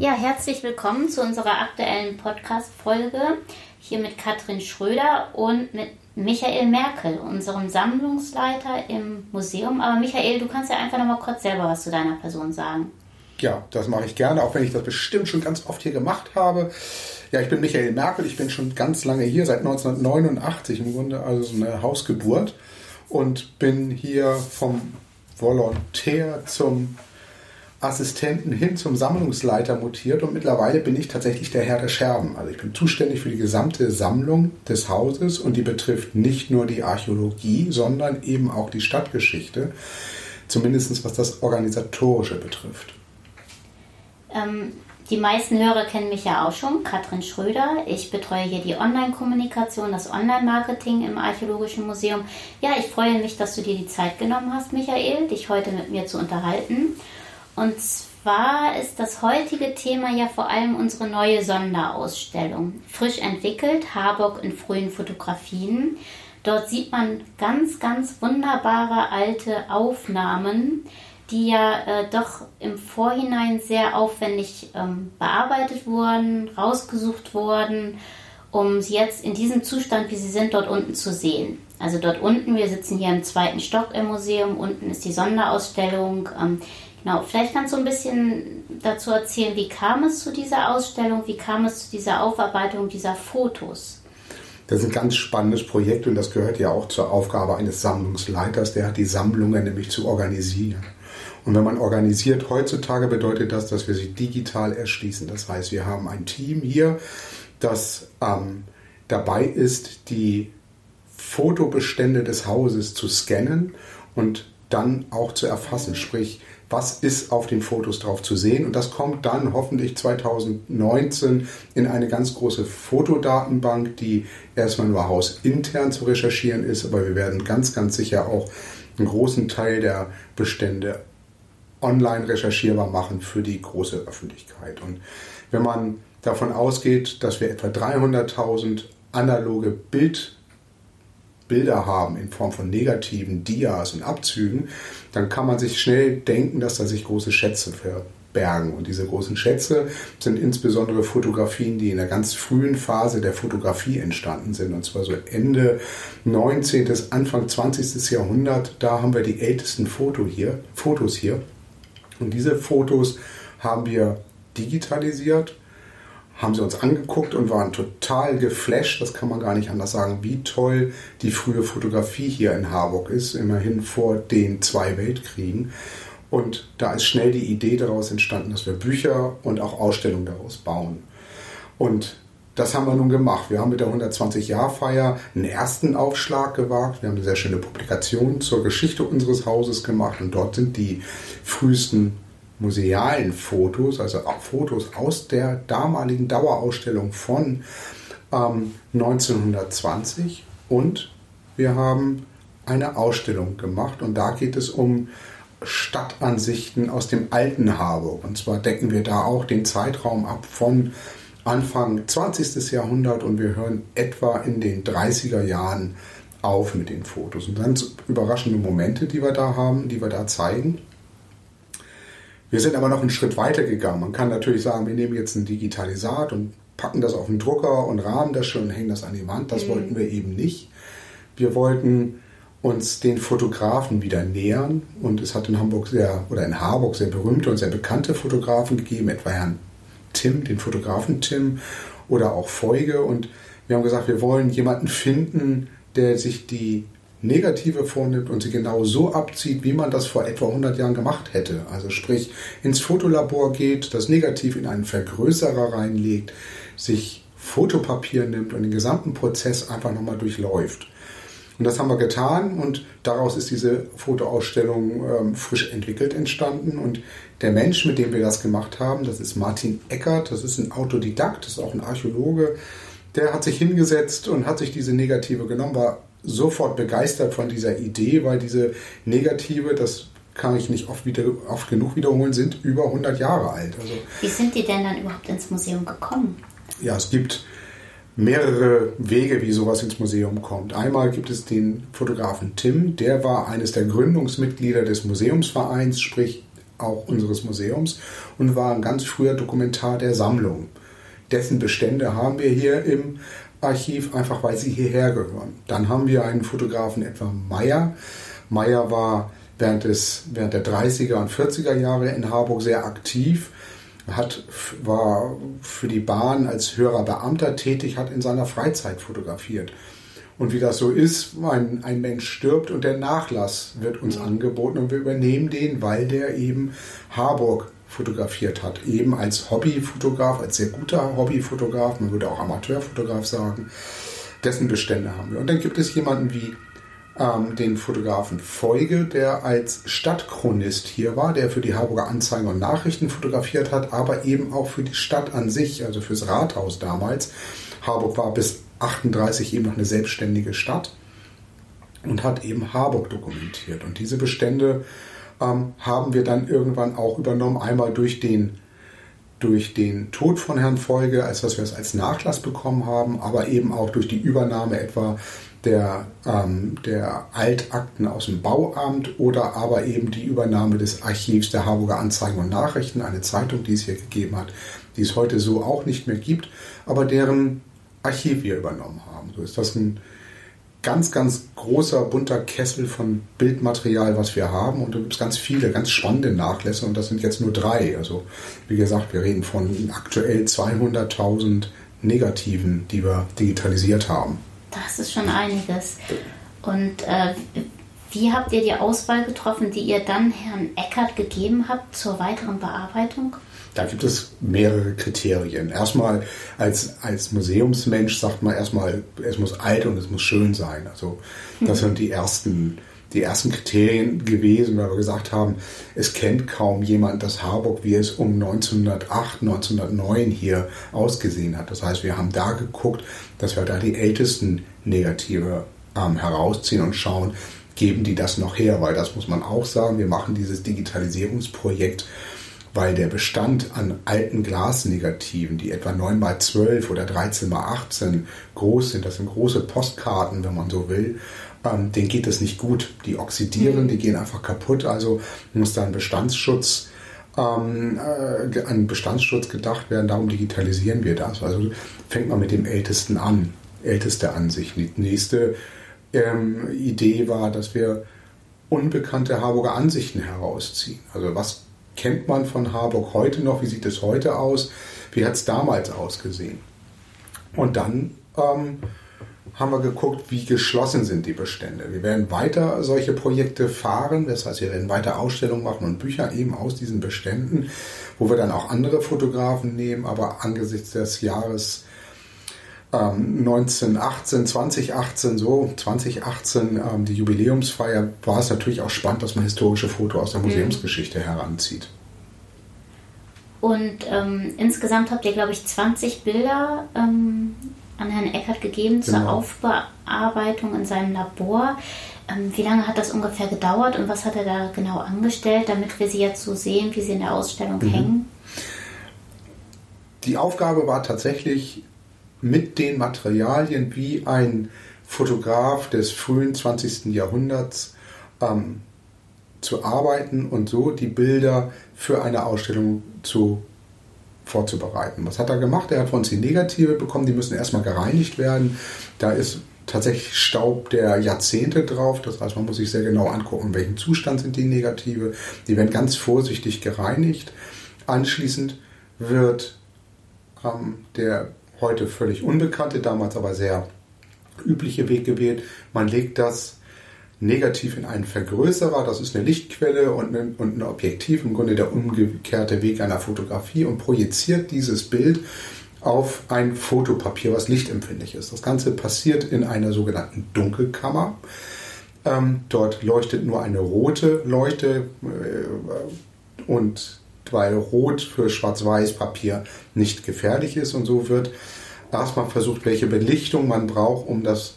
Ja, herzlich willkommen zu unserer aktuellen Podcast-Folge hier mit Katrin Schröder und mit Michael Merkel, unserem Sammlungsleiter im Museum. Aber Michael, du kannst ja einfach noch mal kurz selber was zu deiner Person sagen. Ja, das mache ich gerne, auch wenn ich das bestimmt schon ganz oft hier gemacht habe. Ja, ich bin Michael Merkel, ich bin schon ganz lange hier, seit 1989 im Grunde, also so eine Hausgeburt. Und bin hier vom Volontär zum Assistenten hin zum Sammlungsleiter mutiert und mittlerweile bin ich tatsächlich der Herr der Scherben. Also ich bin zuständig für die gesamte Sammlung des Hauses und die betrifft nicht nur die Archäologie, sondern eben auch die Stadtgeschichte, zumindest was das Organisatorische betrifft. Ähm, die meisten Hörer kennen mich ja auch schon, Katrin Schröder. Ich betreue hier die Online-Kommunikation, das Online-Marketing im Archäologischen Museum. Ja, ich freue mich, dass du dir die Zeit genommen hast, Michael, dich heute mit mir zu unterhalten. Und zwar ist das heutige Thema ja vor allem unsere neue Sonderausstellung. Frisch entwickelt, Harburg in frühen Fotografien. Dort sieht man ganz, ganz wunderbare alte Aufnahmen, die ja äh, doch im Vorhinein sehr aufwendig ähm, bearbeitet wurden, rausgesucht wurden, um sie jetzt in diesem Zustand, wie sie sind, dort unten zu sehen. Also dort unten, wir sitzen hier im zweiten Stock im Museum, unten ist die Sonderausstellung. Ähm, Genau, vielleicht kannst du ein bisschen dazu erzählen, wie kam es zu dieser Ausstellung, wie kam es zu dieser Aufarbeitung dieser Fotos? Das ist ein ganz spannendes Projekt und das gehört ja auch zur Aufgabe eines Sammlungsleiters, der hat die Sammlungen nämlich zu organisieren. Und wenn man organisiert heutzutage, bedeutet das, dass wir sie digital erschließen. Das heißt, wir haben ein Team hier, das ähm, dabei ist, die Fotobestände des Hauses zu scannen und dann auch zu erfassen. Sprich, was ist auf den Fotos drauf zu sehen. Und das kommt dann hoffentlich 2019 in eine ganz große Fotodatenbank, die erstmal nur hausintern zu recherchieren ist, aber wir werden ganz, ganz sicher auch einen großen Teil der Bestände online recherchierbar machen für die große Öffentlichkeit. Und wenn man davon ausgeht, dass wir etwa 300.000 analoge Bild Bilder haben in Form von negativen Dias und Abzügen, dann kann man sich schnell denken, dass da sich große Schätze verbergen. Und diese großen Schätze sind insbesondere Fotografien, die in der ganz frühen Phase der Fotografie entstanden sind. Und zwar so Ende 19. bis Anfang 20. Jahrhundert. Da haben wir die ältesten Foto hier, Fotos hier. Und diese Fotos haben wir digitalisiert haben sie uns angeguckt und waren total geflasht, das kann man gar nicht anders sagen, wie toll die frühe Fotografie hier in Harburg ist, immerhin vor den zwei Weltkriegen. Und da ist schnell die Idee daraus entstanden, dass wir Bücher und auch Ausstellungen daraus bauen. Und das haben wir nun gemacht. Wir haben mit der 120-Jahr-Feier einen ersten Aufschlag gewagt. Wir haben eine sehr schöne Publikation zur Geschichte unseres Hauses gemacht und dort sind die frühesten musealen Fotos, also Fotos aus der damaligen Dauerausstellung von ähm, 1920 und wir haben eine Ausstellung gemacht und da geht es um Stadtansichten aus dem alten Harburg. Und zwar decken wir da auch den Zeitraum ab von Anfang 20. Jahrhundert und wir hören etwa in den 30er Jahren auf mit den Fotos. Und ganz überraschende Momente, die wir da haben, die wir da zeigen. Wir sind aber noch einen Schritt weiter gegangen. Man kann natürlich sagen, wir nehmen jetzt ein Digitalisat und packen das auf den Drucker und rahmen das schon und hängen das an die Wand. Das mhm. wollten wir eben nicht. Wir wollten uns den Fotografen wieder nähern und es hat in Hamburg sehr oder in Harburg sehr berühmte und sehr bekannte Fotografen gegeben, etwa Herrn Tim, den Fotografen Tim oder auch Feuge und wir haben gesagt, wir wollen jemanden finden, der sich die Negative vornimmt und sie genau so abzieht, wie man das vor etwa 100 Jahren gemacht hätte. Also sprich, ins Fotolabor geht, das Negativ in einen Vergrößerer reinlegt, sich Fotopapier nimmt und den gesamten Prozess einfach nochmal durchläuft. Und das haben wir getan und daraus ist diese Fotoausstellung ähm, frisch entwickelt entstanden. Und der Mensch, mit dem wir das gemacht haben, das ist Martin Eckert, das ist ein Autodidakt, das ist auch ein Archäologe, der hat sich hingesetzt und hat sich diese Negative genommen, war sofort begeistert von dieser Idee, weil diese Negative, das kann ich nicht oft, wieder, oft genug wiederholen, sind über 100 Jahre alt. Also, Wie sind die denn dann überhaupt ins Museum gekommen? Ja, es gibt mehrere Wege, wie sowas ins Museum kommt. Einmal gibt es den Fotografen Tim, der war eines der Gründungsmitglieder des Museumsvereins, sprich auch unseres Museums und war ein ganz früher Dokumentar der Sammlung. Dessen Bestände haben wir hier im Archiv, einfach weil sie hierher gehören. Dann haben wir einen Fotografen etwa Meyer. Meyer war während, des, während der 30er und 40er Jahre in Harburg sehr aktiv, hat, war für die Bahn als höherer Beamter tätig, hat in seiner Freizeit fotografiert. Und wie das so ist, ein, ein Mensch stirbt und der Nachlass wird uns angeboten und wir übernehmen den, weil der eben Harburg fotografiert hat. Eben als Hobbyfotograf, als sehr guter Hobbyfotograf, man würde auch Amateurfotograf sagen. Dessen Bestände haben wir. Und dann gibt es jemanden wie ähm, den Fotografen Feuge, der als Stadtchronist hier war, der für die Harburger Anzeigen und Nachrichten fotografiert hat, aber eben auch für die Stadt an sich, also fürs Rathaus damals. Harburg war bis 38 eben noch eine selbstständige Stadt und hat eben Harburg dokumentiert. Und diese Bestände ähm, haben wir dann irgendwann auch übernommen, einmal durch den, durch den Tod von Herrn Folge, als dass wir es als Nachlass bekommen haben, aber eben auch durch die Übernahme etwa der, ähm, der Altakten aus dem Bauamt oder aber eben die Übernahme des Archivs der Harburger Anzeigen und Nachrichten, eine Zeitung, die es hier gegeben hat, die es heute so auch nicht mehr gibt, aber deren Archiv wir übernommen haben. So ist das ein ganz, ganz großer, bunter Kessel von Bildmaterial, was wir haben. Und da gibt es ganz viele, ganz spannende Nachlässe und das sind jetzt nur drei. Also wie gesagt, wir reden von aktuell 200.000 Negativen, die wir digitalisiert haben. Das ist schon einiges. Und äh, wie habt ihr die Auswahl getroffen, die ihr dann Herrn Eckert gegeben habt zur weiteren Bearbeitung? Da gibt es mehrere Kriterien. Erstmal als, als Museumsmensch sagt man erstmal, es muss alt und es muss schön sein. Also das mhm. sind die ersten, die ersten Kriterien gewesen, weil wir gesagt haben, es kennt kaum jemand das Harburg, wie es um 1908, 1909 hier ausgesehen hat. Das heißt, wir haben da geguckt, dass wir da die ältesten Negative ähm, herausziehen und schauen, geben die das noch her, weil das muss man auch sagen, wir machen dieses Digitalisierungsprojekt weil der Bestand an alten Glasnegativen, die etwa 9 x 12 oder 13 x 18 groß sind, das sind große Postkarten, wenn man so will, ähm, denen geht es nicht gut. Die oxidieren, mhm. die gehen einfach kaputt, also muss da ein Bestandsschutz ähm, äh, an Bestandsschutz gedacht werden, darum digitalisieren wir das. Also fängt man mit dem Ältesten an, älteste Ansicht. Die nächste ähm, Idee war, dass wir unbekannte Harburger Ansichten herausziehen. Also was kennt man von Harburg heute noch? Wie sieht es heute aus? Wie hat es damals ausgesehen? Und dann ähm, haben wir geguckt, wie geschlossen sind die Bestände. Wir werden weiter solche Projekte fahren, das heißt, wir werden weiter Ausstellungen machen und Bücher eben aus diesen Beständen, wo wir dann auch andere Fotografen nehmen, aber angesichts des Jahres 1918, ähm, 2018, so 2018, ähm, die Jubiläumsfeier, war es natürlich auch spannend, dass man historische Fotos aus der mhm. Museumsgeschichte heranzieht. Und ähm, insgesamt habt ihr, glaube ich, 20 Bilder ähm, an Herrn Eckert gegeben genau. zur Aufbearbeitung in seinem Labor. Ähm, wie lange hat das ungefähr gedauert und was hat er da genau angestellt, damit wir sie jetzt so sehen, wie sie in der Ausstellung mhm. hängen? Die Aufgabe war tatsächlich mit den Materialien, wie ein Fotograf des frühen 20. Jahrhunderts ähm, zu arbeiten und so die Bilder für eine Ausstellung zu vorzubereiten. Was hat er gemacht? Er hat von uns die Negative bekommen, die müssen erstmal gereinigt werden. Da ist tatsächlich Staub der Jahrzehnte drauf. Das heißt, man muss sich sehr genau angucken, in welchem Zustand sind die Negative. Die werden ganz vorsichtig gereinigt. Anschließend wird ähm, der heute völlig unbekannte, damals aber sehr übliche Weg gewählt. Man legt das negativ in einen Vergrößerer, das ist eine Lichtquelle und ein, und ein Objektiv, im Grunde der umgekehrte Weg einer Fotografie und projiziert dieses Bild auf ein Fotopapier, was lichtempfindlich ist. Das Ganze passiert in einer sogenannten Dunkelkammer. Ähm, dort leuchtet nur eine rote Leuchte äh, und weil Rot für Schwarz-Weiß-Papier nicht gefährlich ist und so wird erstmal versucht, welche Belichtung man braucht, um das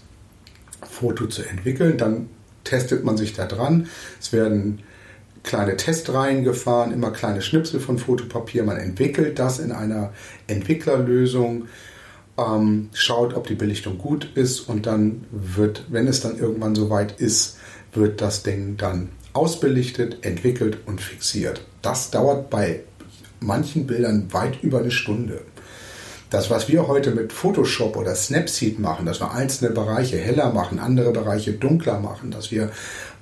Foto zu entwickeln. Dann testet man sich da dran. Es werden kleine Testreihen gefahren, immer kleine Schnipsel von Fotopapier. Man entwickelt das in einer Entwicklerlösung, ähm, schaut, ob die Belichtung gut ist und dann wird, wenn es dann irgendwann soweit ist, wird das Ding dann ausbelichtet, entwickelt und fixiert. Das dauert bei manchen Bildern weit über eine Stunde. Das, was wir heute mit Photoshop oder Snapseed machen, dass wir einzelne Bereiche heller machen, andere Bereiche dunkler machen, dass wir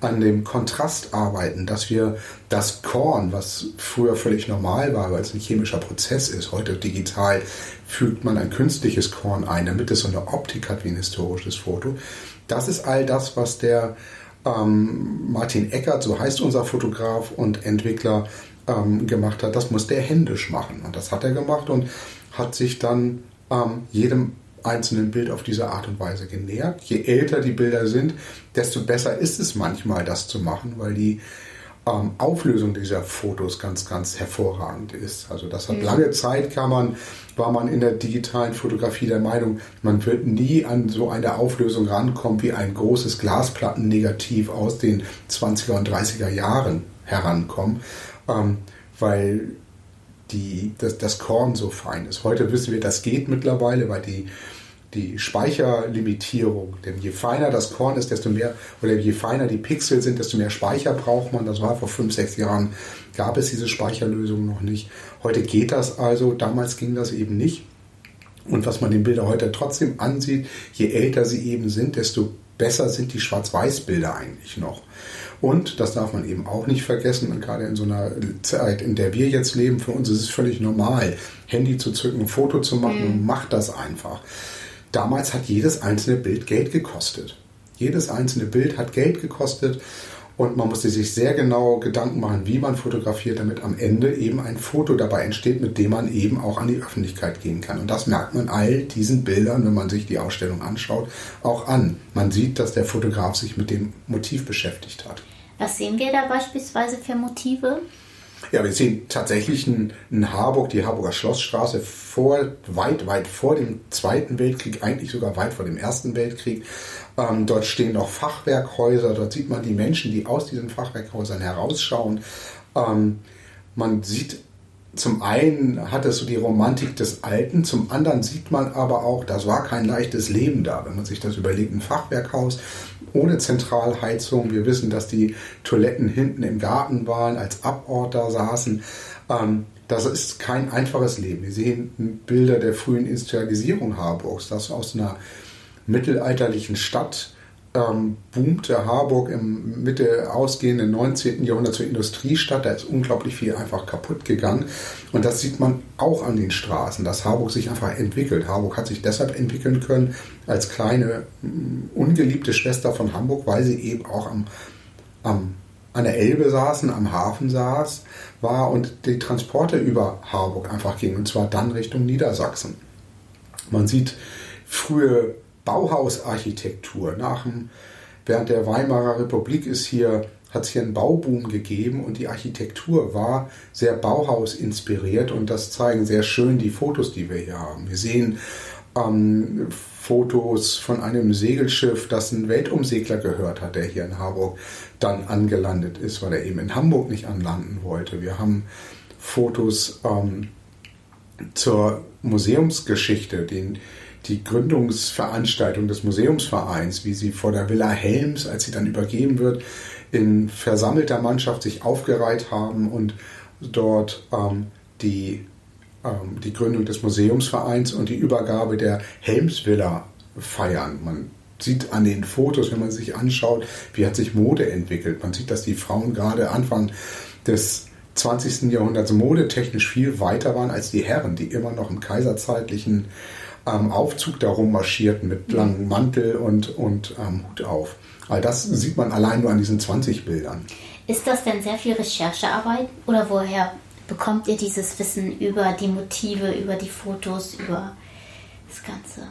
an dem Kontrast arbeiten, dass wir das Korn, was früher völlig normal war, weil es ein chemischer Prozess ist, heute digital fügt man ein künstliches Korn ein, damit es so eine Optik hat wie ein historisches Foto. Das ist all das, was der ähm, Martin Eckert, so heißt unser Fotograf und Entwickler, ähm, gemacht hat. Das muss der händisch machen. Und das hat er gemacht und hat sich dann ähm, jedem einzelnen Bild auf diese Art und Weise genähert. Je älter die Bilder sind, desto besser ist es manchmal, das zu machen, weil die ähm, Auflösung dieser Fotos ganz, ganz hervorragend ist. Also das hat mhm. lange Zeit kann man, war man in der digitalen Fotografie der Meinung, man wird nie an so eine Auflösung rankommen wie ein großes Glasplattennegativ aus den 20er und 30er Jahren herankommen, ähm, weil die, das, das Korn so fein ist. Heute wissen wir, das geht mittlerweile, weil die, die Speicherlimitierung, denn je feiner das Korn ist, desto mehr, oder je feiner die Pixel sind, desto mehr Speicher braucht man. Das war vor fünf, sechs Jahren, gab es diese Speicherlösung noch nicht. Heute geht das also, damals ging das eben nicht. Und was man den Bildern heute trotzdem ansieht, je älter sie eben sind, desto besser sind die Schwarz-Weiß-Bilder eigentlich noch. Und, das darf man eben auch nicht vergessen, und gerade in so einer Zeit, in der wir jetzt leben, für uns ist es völlig normal, Handy zu zücken, ein Foto zu machen, mhm. macht das einfach. Damals hat jedes einzelne Bild Geld gekostet. Jedes einzelne Bild hat Geld gekostet und man musste sich sehr genau Gedanken machen, wie man fotografiert, damit am Ende eben ein Foto dabei entsteht, mit dem man eben auch an die Öffentlichkeit gehen kann. Und das merkt man all diesen Bildern, wenn man sich die Ausstellung anschaut, auch an. Man sieht, dass der Fotograf sich mit dem Motiv beschäftigt hat. Was sehen wir da beispielsweise für Motive? Ja, wir sehen tatsächlich in, in Harburg, die Harburger Schlossstraße, vor, weit, weit vor dem Zweiten Weltkrieg, eigentlich sogar weit vor dem Ersten Weltkrieg. Ähm, dort stehen noch Fachwerkhäuser, dort sieht man die Menschen, die aus diesen Fachwerkhäusern herausschauen. Ähm, man sieht zum einen hat es so die Romantik des Alten, zum anderen sieht man aber auch, das war kein leichtes Leben da, wenn man sich das überlegt, ein Fachwerkhaus ohne Zentralheizung. Wir wissen, dass die Toiletten hinten im Garten waren, als Aborter saßen. Ähm, das ist kein einfaches Leben. Wir sehen Bilder der frühen Industrialisierung Harburgs, das aus einer mittelalterlichen Stadt ähm, boomte Harburg im Mitte ausgehenden 19. Jahrhundert zur Industriestadt. Da ist unglaublich viel einfach kaputt gegangen. Und das sieht man auch an den Straßen, dass Harburg sich einfach entwickelt. Harburg hat sich deshalb entwickeln können als kleine, mm, ungeliebte Schwester von Hamburg, weil sie eben auch am, am an der Elbe saßen, am Hafen saß, war und die Transporte über Harburg einfach gingen, und zwar dann Richtung Niedersachsen. Man sieht frühe Bauhausarchitektur. Nach dem, während der Weimarer Republik ist hier, hat es hier einen Bauboom gegeben und die Architektur war sehr Bauhaus inspiriert und das zeigen sehr schön die Fotos, die wir hier haben. Wir sehen ähm, Fotos von einem Segelschiff, das ein Weltumsegler gehört hat, der hier in Harburg dann angelandet ist, weil er eben in Hamburg nicht anlanden wollte. Wir haben Fotos ähm, zur Museumsgeschichte, den, die Gründungsveranstaltung des Museumsvereins, wie sie vor der Villa Helms, als sie dann übergeben wird, in versammelter Mannschaft sich aufgereiht haben und dort ähm, die, ähm, die Gründung des Museumsvereins und die Übergabe der Helmsvilla feiern. Man sieht an den Fotos, wenn man sich anschaut, wie hat sich Mode entwickelt. Man sieht, dass die Frauen gerade Anfang des 20. Jahrhunderts modetechnisch viel weiter waren als die Herren, die immer noch im kaiserzeitlichen ähm, Aufzug darum marschierten mit langem Mantel und, und ähm, Hut auf. All das sieht man allein nur an diesen 20 Bildern. Ist das denn sehr viel Recherchearbeit oder woher bekommt ihr dieses Wissen über die Motive, über die Fotos, über das Ganze?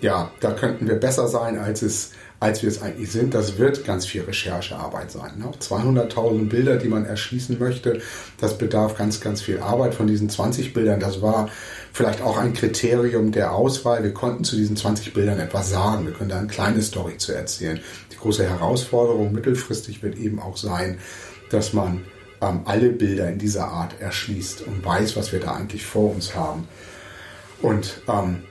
Ja, da könnten wir besser sein, als es als wir es eigentlich sind. Das wird ganz viel Recherchearbeit sein. Ne? 200.000 Bilder, die man erschließen möchte, das bedarf ganz, ganz viel Arbeit von diesen 20 Bildern. Das war vielleicht auch ein Kriterium der Auswahl. Wir konnten zu diesen 20 Bildern etwas sagen. Wir können da eine kleine Story zu erzählen. Die große Herausforderung mittelfristig wird eben auch sein, dass man ähm, alle Bilder in dieser Art erschließt und weiß, was wir da eigentlich vor uns haben. Und ähm,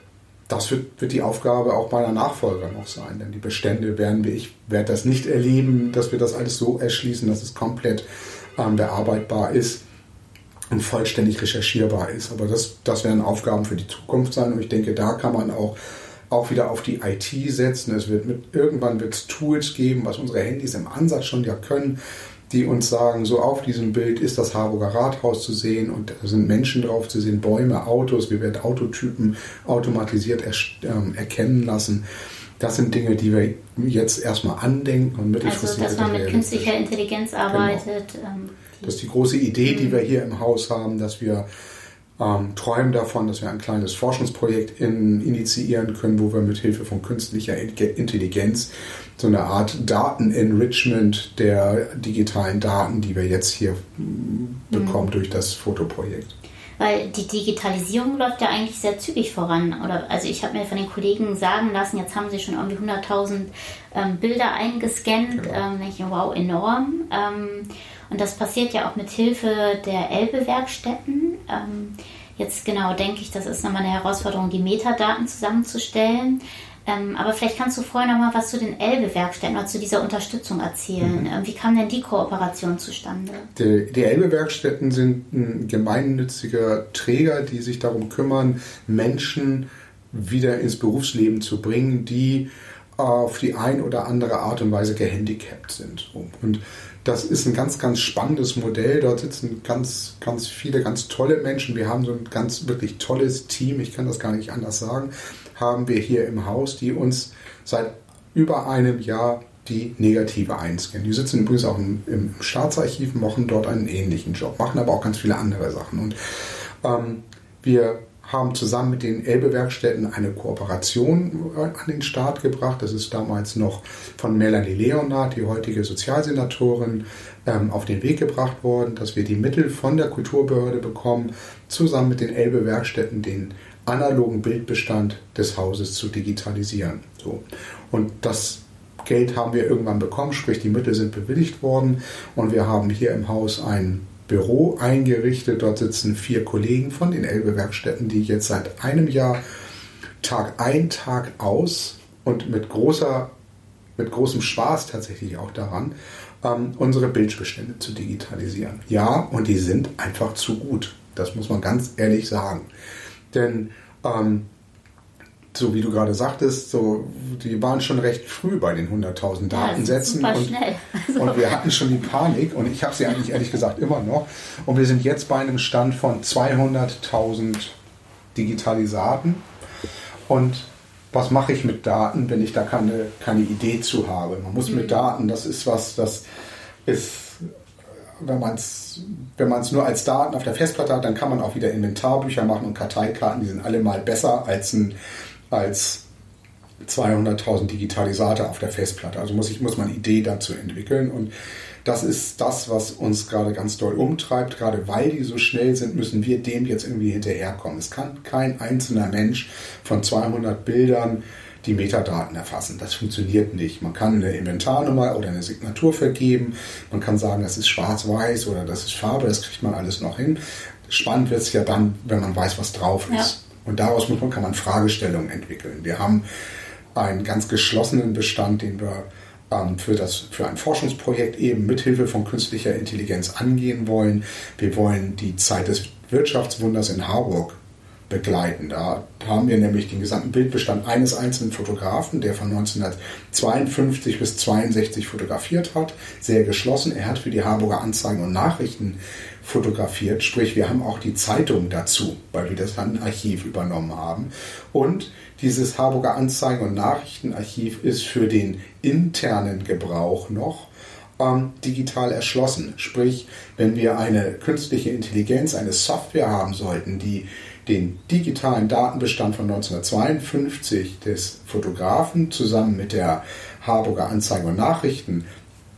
das wird, wird die Aufgabe auch meiner Nachfolger noch sein. Denn die Bestände werden wir, ich werde das nicht erleben, dass wir das alles so erschließen, dass es komplett ähm, bearbeitbar ist und vollständig recherchierbar ist. Aber das, das werden Aufgaben für die Zukunft sein und ich denke, da kann man auch, auch wieder auf die IT setzen. Es wird mit, irgendwann wird es Tools geben, was unsere Handys im Ansatz schon ja können, die uns sagen, so auf diesem Bild ist das Harburger Rathaus zu sehen und da sind Menschen drauf zu sehen, Bäume, Autos, wir werden Autotypen automatisiert er, äh, erkennen lassen. Das sind Dinge, die wir jetzt erstmal andenken und mittelfristig. Also, dass man mit künstlicher Intelligenz genau. arbeitet. Genau. Ähm, das ist die große Idee, die wir hier im Haus haben, dass wir ähm, träumen davon, dass wir ein kleines Forschungsprojekt in, initiieren können, wo wir mit Hilfe von künstlicher Intelligenz so eine Art Datenenrichment der digitalen Daten, die wir jetzt hier mhm. bekommen durch das Fotoprojekt. Weil die Digitalisierung läuft ja eigentlich sehr zügig voran. Oder, also ich habe mir von den Kollegen sagen lassen, jetzt haben sie schon irgendwie 100.000 ähm, Bilder eingescannt. Genau. Ähm, ich, wow, enorm. Ähm, und das passiert ja auch mit Hilfe der Elbe-Werkstätten. Ähm, jetzt genau denke ich, das ist nochmal eine Herausforderung, die Metadaten zusammenzustellen. Ähm, aber vielleicht kannst du vorher noch mal was zu den Elbe-Werkstätten oder zu dieser Unterstützung erzählen. Mhm. Ähm, wie kam denn die Kooperation zustande? Die, die Elbe-Werkstätten sind ein gemeinnütziger Träger, die sich darum kümmern, Menschen wieder ins Berufsleben zu bringen, die auf die ein oder andere Art und Weise gehandicapt sind. Und das ist ein ganz, ganz spannendes Modell. Dort sitzen ganz, ganz viele ganz tolle Menschen. Wir haben so ein ganz wirklich tolles Team. Ich kann das gar nicht anders sagen haben wir hier im Haus, die uns seit über einem Jahr die Negative einscannen. Die sitzen übrigens auch im, Staatsarchiv, machen dort einen ähnlichen Job, machen aber auch ganz viele andere Sachen. Und ähm, wir haben zusammen mit den Elbe-Werkstätten eine Kooperation an den Start gebracht. Das ist damals noch von Melanie Leonard, die heutige Sozialsenatorin, ähm, auf den Weg gebracht worden, dass wir die Mittel von der Kulturbehörde bekommen, zusammen mit den Elbe-Werkstätten den analogen Bildbestand des Hauses zu digitalisieren. So. Und das Geld haben wir irgendwann bekommen, sprich die Mittel sind bewilligt worden und wir haben hier im Haus ein Büro eingerichtet. Dort sitzen vier Kollegen von den Elbe-Werkstätten, die jetzt seit einem Jahr Tag ein, Tag aus und mit großer, mit großem Spaß tatsächlich auch daran, ähm, unsere Bildbestände zu digitalisieren. Ja, und die sind einfach zu gut. Das muss man ganz ehrlich sagen. Denn ähm, so wie du gerade sagtest, so, die waren schon recht früh bei den 100.000 Datensätzen. Ja, und, also. und, wir hatten schon die Panik und ich habe sie eigentlich ehrlich gesagt immer noch. Und wir sind jetzt bei einem Stand von 200.000 Digitalisaten. Und was mache ich mit Daten, wenn ich da keine, keine Idee zu habe? Man muss mhm. mit Daten, das ist was, das ist wenn man es wenn nur als Daten auf der Festplatte hat, dann kann man auch wieder Inventarbücher machen und Karteikarten, die sind alle mal besser als, ein, als 200.000 Digitalisate auf der Festplatte. Also muss, ich, muss man Idee dazu entwickeln und das ist das, was uns gerade ganz doll umtreibt. Gerade weil die so schnell sind, müssen wir dem jetzt irgendwie hinterherkommen. Es kann kein einzelner Mensch von 200 Bildern die Metadaten erfassen. Das funktioniert nicht. Man kann eine Inventarnummer oder eine Signatur vergeben. Man kann sagen, das ist schwarz-weiß oder das ist Farbe. Das kriegt man alles noch hin. Spannend wird es ja dann, wenn man weiß, was drauf ist. Ja. Und daraus man, kann man Fragestellungen entwickeln. Wir haben einen ganz geschlossenen Bestand, den wir ähm, für, das, für ein Forschungsprojekt eben mithilfe von künstlicher Intelligenz angehen wollen. Wir wollen die Zeit des Wirtschaftswunders in Harburg begleiten. Da haben wir nämlich den gesamten Bildbestand eines einzelnen Fotografen, der von 1952 bis 1962 fotografiert hat, sehr geschlossen. Er hat für die Harburger Anzeigen und Nachrichten fotografiert, sprich wir haben auch die Zeitung dazu, weil wir das dann Archiv übernommen haben. Und dieses Harburger Anzeigen und Nachrichtenarchiv ist für den internen Gebrauch noch ähm, digital erschlossen. Sprich, wenn wir eine künstliche Intelligenz, eine Software haben sollten, die den digitalen Datenbestand von 1952 des Fotografen zusammen mit der Harburger Anzeigen und Nachrichten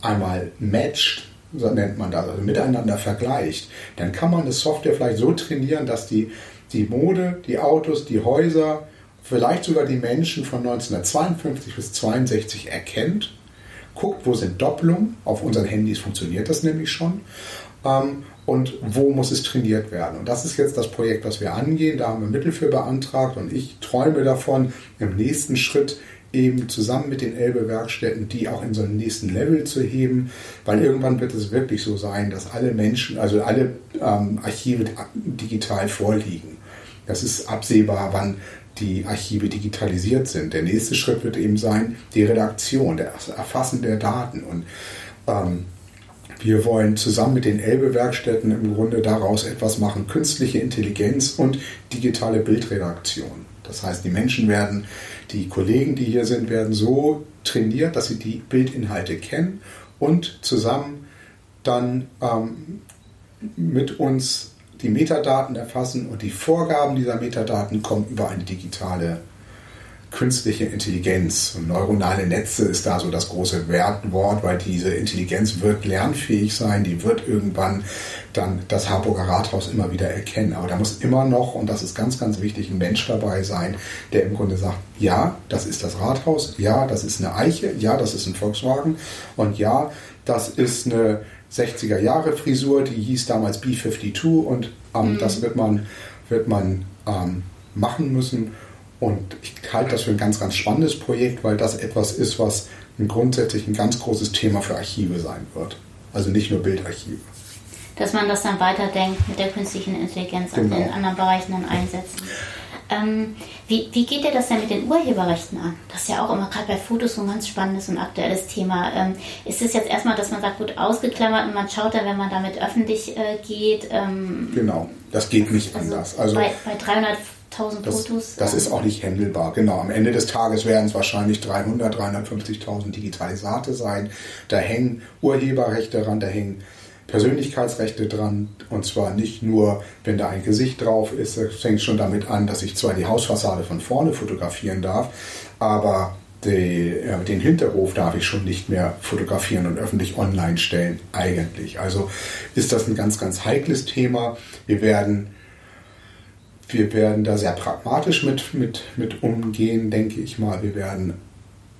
einmal matcht, so nennt man das, also miteinander vergleicht, dann kann man das Software vielleicht so trainieren, dass die, die Mode, die Autos, die Häuser, vielleicht sogar die Menschen von 1952 bis 1962 erkennt guckt, wo sind Doppelungen. Auf unseren Handys funktioniert das nämlich schon. Ähm, und wo muss es trainiert werden. Und das ist jetzt das Projekt, was wir angehen. Da haben wir Mittel für beantragt und ich träume davon, im nächsten Schritt eben zusammen mit den Elbe-Werkstätten, die auch in so einen nächsten Level zu heben, weil irgendwann wird es wirklich so sein, dass alle Menschen, also alle ähm, Archive digital vorliegen. Das ist absehbar, wann die Archive digitalisiert sind. Der nächste Schritt wird eben sein, die Redaktion, das Erfassen der Daten. Und ähm, wir wollen zusammen mit den Elbe-Werkstätten im Grunde daraus etwas machen, künstliche Intelligenz und digitale Bildredaktion. Das heißt, die Menschen werden, die Kollegen, die hier sind, werden so trainiert, dass sie die Bildinhalte kennen und zusammen dann ähm, mit uns die Metadaten erfassen und die Vorgaben dieser Metadaten kommen über eine digitale künstliche Intelligenz. Und neuronale Netze ist da so das große Wertwort, weil diese Intelligenz wird lernfähig sein, die wird irgendwann dann das Harburger Rathaus immer wieder erkennen. Aber da muss immer noch, und das ist ganz, ganz wichtig, ein Mensch dabei sein, der im Grunde sagt, ja, das ist das Rathaus, ja, das ist eine Eiche, ja, das ist ein Volkswagen und ja, das ist eine 60er Jahre Frisur, die hieß damals B52 und ähm, mhm. das wird man, wird man ähm, machen müssen. Und ich halte das für ein ganz, ganz spannendes Projekt, weil das etwas ist, was ein grundsätzlich ein ganz großes Thema für Archive sein wird. Also nicht nur Bildarchive. Dass man das dann weiterdenkt mit der künstlichen Intelligenz genau. und in anderen Bereichen dann einsetzen. Ähm, wie, wie geht ihr das denn mit den Urheberrechten an? Das ist ja auch immer gerade bei Fotos so ein ganz spannendes und aktuelles Thema. Ähm, ist es jetzt erstmal, dass man sagt, gut, ausgeklammert und man schaut da, wenn man damit öffentlich äh, geht? Ähm, genau, das geht nicht also anders. Also bei, bei 300 1000 das, Fotos. Das ist auch nicht händelbar, genau. Am Ende des Tages werden es wahrscheinlich 300, 350.000 Digitalisate sein. Da hängen Urheberrechte dran, da hängen Persönlichkeitsrechte dran. Und zwar nicht nur, wenn da ein Gesicht drauf ist. Es fängt schon damit an, dass ich zwar die Hausfassade von vorne fotografieren darf, aber die, äh, den Hinterhof darf ich schon nicht mehr fotografieren und öffentlich online stellen, eigentlich. Also ist das ein ganz, ganz heikles Thema. Wir werden wir werden da sehr pragmatisch mit, mit, mit umgehen, denke ich mal. Wir werden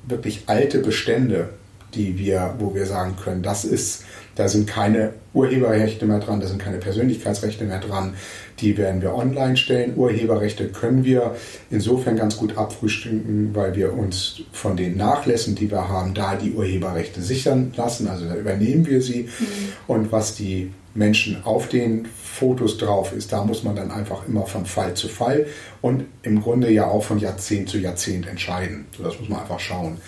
wirklich alte Bestände, die wir, wo wir sagen können, das ist, da sind keine Urheberrechte mehr dran, da sind keine Persönlichkeitsrechte mehr dran, die werden wir online stellen. Urheberrechte können wir insofern ganz gut abfrühstücken, weil wir uns von den Nachlässen, die wir haben, da die Urheberrechte sichern lassen. Also da übernehmen wir sie. Mhm. Und was die Menschen auf den Fotos drauf ist. Da muss man dann einfach immer von Fall zu Fall und im Grunde ja auch von Jahrzehnt zu Jahrzehnt entscheiden. So, das muss man einfach schauen.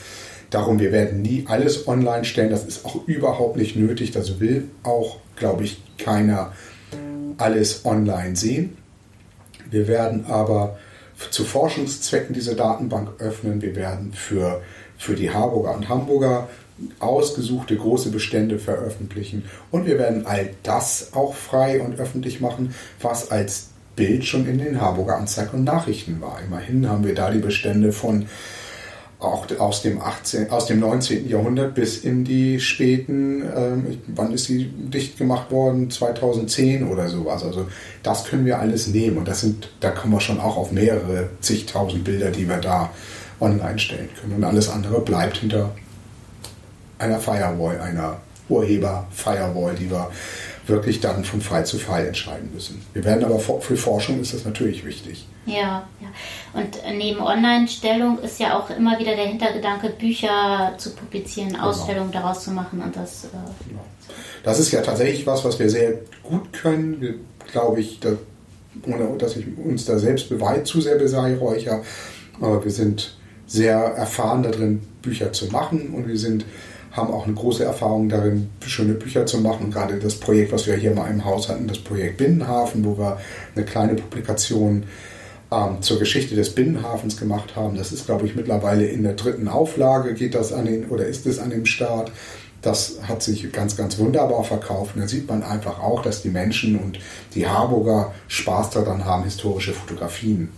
Darum, wir werden nie alles online stellen. Das ist auch überhaupt nicht nötig. Das will auch, glaube ich, keiner alles online sehen. Wir werden aber zu Forschungszwecken diese Datenbank öffnen. Wir werden für, für die Harburger und Hamburger ausgesuchte große Bestände veröffentlichen. Und wir werden all das auch frei und öffentlich machen, was als Bild schon in den Harburger Anzeigen und Nachrichten war. Immerhin haben wir da die Bestände von auch aus dem, 18, aus dem 19. Jahrhundert bis in die späten, ähm, wann ist sie dicht gemacht worden? 2010 oder sowas. Also das können wir alles nehmen und das sind, da kommen wir schon auch auf mehrere zigtausend Bilder, die wir da online stellen können. Und alles andere bleibt hinter einer Firewall, einer Urheber-Firewall, die wir wirklich dann von Fall zu Fall entscheiden müssen. Wir werden aber für Forschung ist das natürlich wichtig. Ja, ja. Und neben Online-Stellung ist ja auch immer wieder der Hintergedanke, Bücher zu publizieren, genau. Ausstellungen daraus zu machen und das. Äh, genau. Das ist ja tatsächlich was, was wir sehr gut können. Wir, glaube ich, da, ohne dass ich uns da selbst beweit, zu sehr beweihräucher, aber wir sind sehr erfahren darin, Bücher zu machen und wir sind haben auch eine große Erfahrung darin, schöne Bücher zu machen. Gerade das Projekt, was wir hier mal im Haus hatten, das Projekt Binnenhafen, wo wir eine kleine Publikation ähm, zur Geschichte des Binnenhafens gemacht haben. Das ist, glaube ich, mittlerweile in der dritten Auflage, geht das an den, oder ist es an dem Start. Das hat sich ganz, ganz wunderbar verkauft. Und da sieht man einfach auch, dass die Menschen und die Harburger Spaß daran haben, historische Fotografien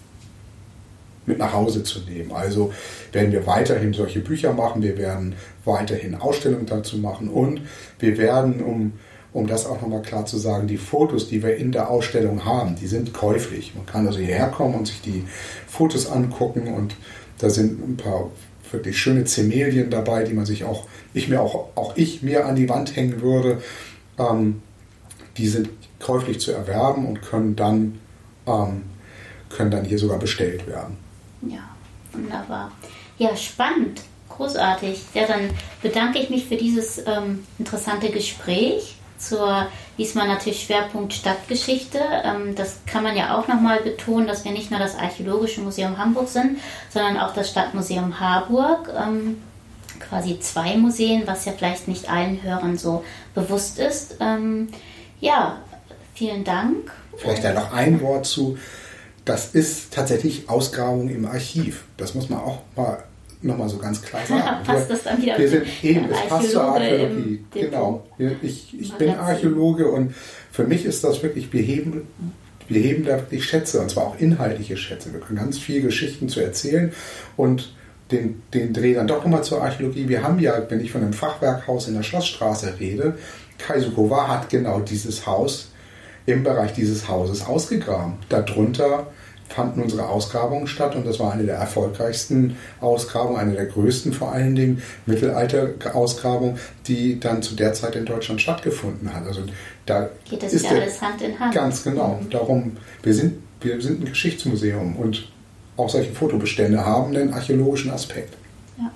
mit nach Hause zu nehmen. Also werden wir weiterhin solche Bücher machen, wir werden weiterhin Ausstellungen dazu machen und wir werden, um, um das auch nochmal klar zu sagen, die Fotos, die wir in der Ausstellung haben, die sind käuflich. Man kann also hierher kommen und sich die Fotos angucken und da sind ein paar wirklich schöne Zemelien dabei, die man sich auch, ich mir auch, auch ich mir an die Wand hängen würde. Ähm, die sind käuflich zu erwerben und können dann, ähm, können dann hier sogar bestellt werden. Ja, wunderbar. Ja, spannend, großartig. Ja, dann bedanke ich mich für dieses ähm, interessante Gespräch zur diesmal natürlich Schwerpunkt Stadtgeschichte. Ähm, das kann man ja auch nochmal betonen, dass wir nicht nur das Archäologische Museum Hamburg sind, sondern auch das Stadtmuseum Harburg. Ähm, quasi zwei Museen, was ja vielleicht nicht allen Hörern so bewusst ist. Ähm, ja, vielen Dank. Vielleicht da noch ein Wort zu. Das ist tatsächlich Ausgrabung im Archiv. Das muss man auch mal nochmal so ganz klar sagen. passt das dann wieder wir sind eben, es passt zur Archäologie. Genau. Ich, ich bin Archäologe und für mich ist das wirklich, wir heben, wir heben da wirklich Schätze und zwar auch inhaltliche Schätze. Wir können ganz viele Geschichten zu erzählen und den, den Dreh dann doch nochmal zur Archäologie. Wir haben ja, wenn ich von einem Fachwerkhaus in der Schlossstraße rede, Kaisukowa hat genau dieses Haus im Bereich dieses Hauses ausgegraben. Darunter fanden unsere Ausgrabungen statt und das war eine der erfolgreichsten Ausgrabungen, eine der größten vor allen Dingen Mittelalter-Ausgrabungen, die dann zu der Zeit in Deutschland stattgefunden hat. Also da geht das ja alles Hand in Hand. Ganz genau. Mhm. Darum, wir sind, wir sind ein Geschichtsmuseum und auch solche Fotobestände haben einen archäologischen Aspekt. Ja,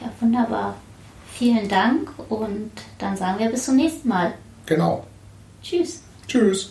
ja wunderbar. Vielen Dank und dann sagen wir bis zum nächsten Mal. Genau. Tschüss. Tschüss.